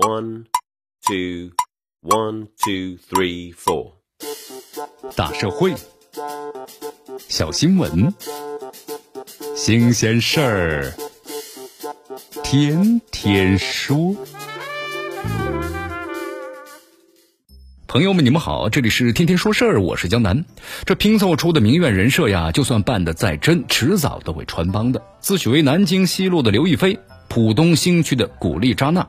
One, two, one, two, three, four。大社会，小新闻，新鲜事儿，天天说。朋友们，你们好，这里是天天说事儿，我是江南。这拼凑出的名媛人设呀，就算扮的再真，迟早都会穿帮的。自诩为南京西路的刘亦菲，浦东新区的古力扎娜。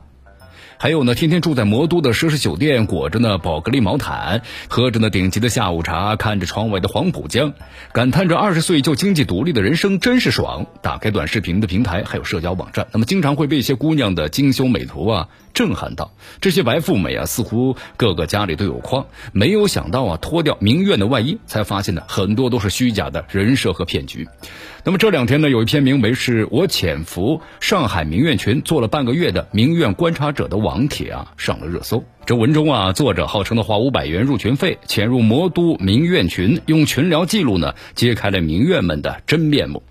还有呢，天天住在魔都的奢侈酒店，裹着呢宝格丽毛毯，喝着呢顶级的下午茶，看着窗外的黄浦江，感叹着二十岁就经济独立的人生真是爽。打开短视频的平台，还有社交网站，那么经常会被一些姑娘的精修美图啊震撼到。这些白富美啊，似乎个个家里都有矿，没有想到啊，脱掉名媛的外衣，才发现呢，很多都是虚假的人设和骗局。那么这两天呢，有一篇名为“是我潜伏上海名媛群做了半个月的名媛观察者”的网网帖啊，上了热搜。这文中啊，作者号称的花五百元入群费，潜入魔都名媛群，用群聊记录呢，揭开了名媛们的真面目。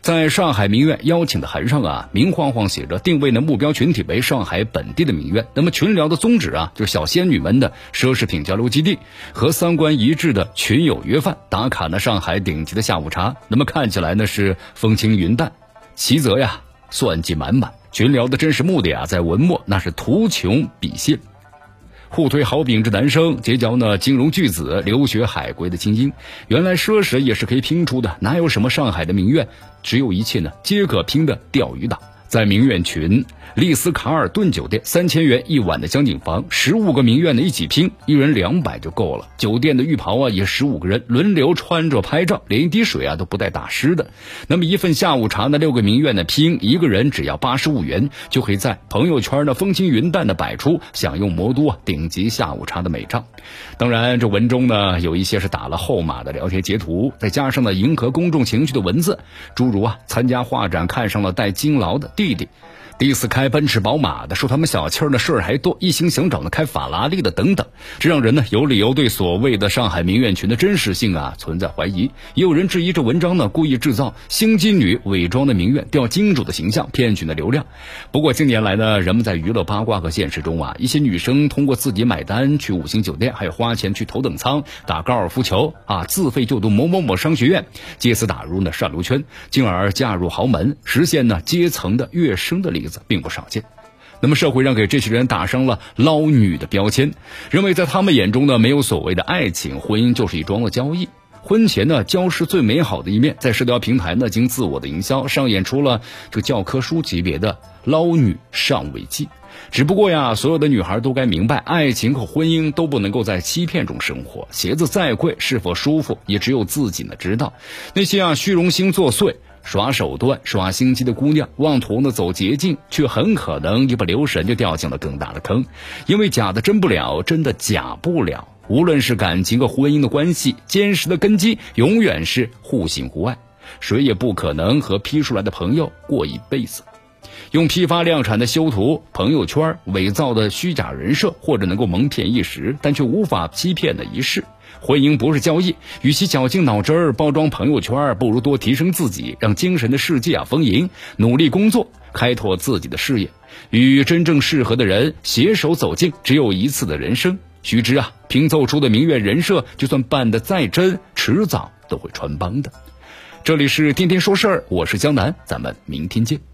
在上海名媛邀请的函上啊，明晃晃写着定位呢目标群体为上海本地的名媛。那么群聊的宗旨啊，就是小仙女们的奢侈品交流基地和三观一致的群友约饭，打卡呢上海顶级的下午茶。那么看起来呢是风轻云淡，其则呀算计满满。群聊的真实目的啊，在文末那是图穷匕现。互推好饼之男生，结交呢金融巨子、留学海归的精英。原来奢侈也是可以拼出的，哪有什么上海的名媛，只有一切呢皆可拼的钓鱼岛。在名苑群丽思卡尔顿酒店，三千元一晚的江景房，十五个名苑的一起拼，一人两百就够了。酒店的浴袍啊，也十五个人轮流穿着拍照，连一滴水啊都不带打湿的。那么一份下午茶呢，六个名苑的拼，一个人只要八十五元，就可以在朋友圈呢风轻云淡的摆出享用魔都啊顶级下午茶的美照。当然，这文中呢有一些是打了后码的聊天截图，再加上了迎合公众情绪的文字，诸如啊参加画展看上了戴金劳的。弟弟，第一次开奔驰宝马的，说他们小气儿的事儿还多，一心想找那开法拉利的等等，这让人呢有理由对所谓的上海名媛群的真实性啊存在怀疑。也有人质疑这文章呢故意制造星机女伪装的名媛，钓金主的形象，骗取的流量。不过近年来呢，人们在娱乐八卦和现实中啊，一些女生通过自己买单去五星酒店，还有花钱去头等舱打高尔夫球啊，自费就读某某某商学院，借此打入呢上流圈，进而嫁入豪门，实现呢阶层的。跃升的例子并不少见，那么社会上给这些人打上了捞女的标签，认为在他们眼中呢，没有所谓的爱情，婚姻就是一桩的交易。婚前呢，交是最美好的一面，在社交平台呢，经自我的营销，上演出了这个教科书级别的捞女上位记。只不过呀，所有的女孩都该明白，爱情和婚姻都不能够在欺骗中生活。鞋子再贵，是否舒服，也只有自己呢知道。那些啊，虚荣心作祟。耍手段、耍心机的姑娘，妄图呢走捷径，却很可能一不留神就掉进了更大的坑。因为假的真不了，真的假不了。无论是感情和婚姻的关系，坚实的根基永远是互信互爱。谁也不可能和批出来的朋友过一辈子。用批发量产的修图、朋友圈伪造的虚假人设，或者能够蒙骗一时，但却无法欺骗的一世。婚姻不是交易，与其绞尽脑汁儿包装朋友圈，不如多提升自己，让精神的世界啊丰盈，努力工作，开拓自己的事业，与真正适合的人携手走进只有一次的人生。须知啊，拼凑出的名媛人设，就算扮得再真，迟早都会穿帮的。这里是天天说事儿，我是江南，咱们明天见。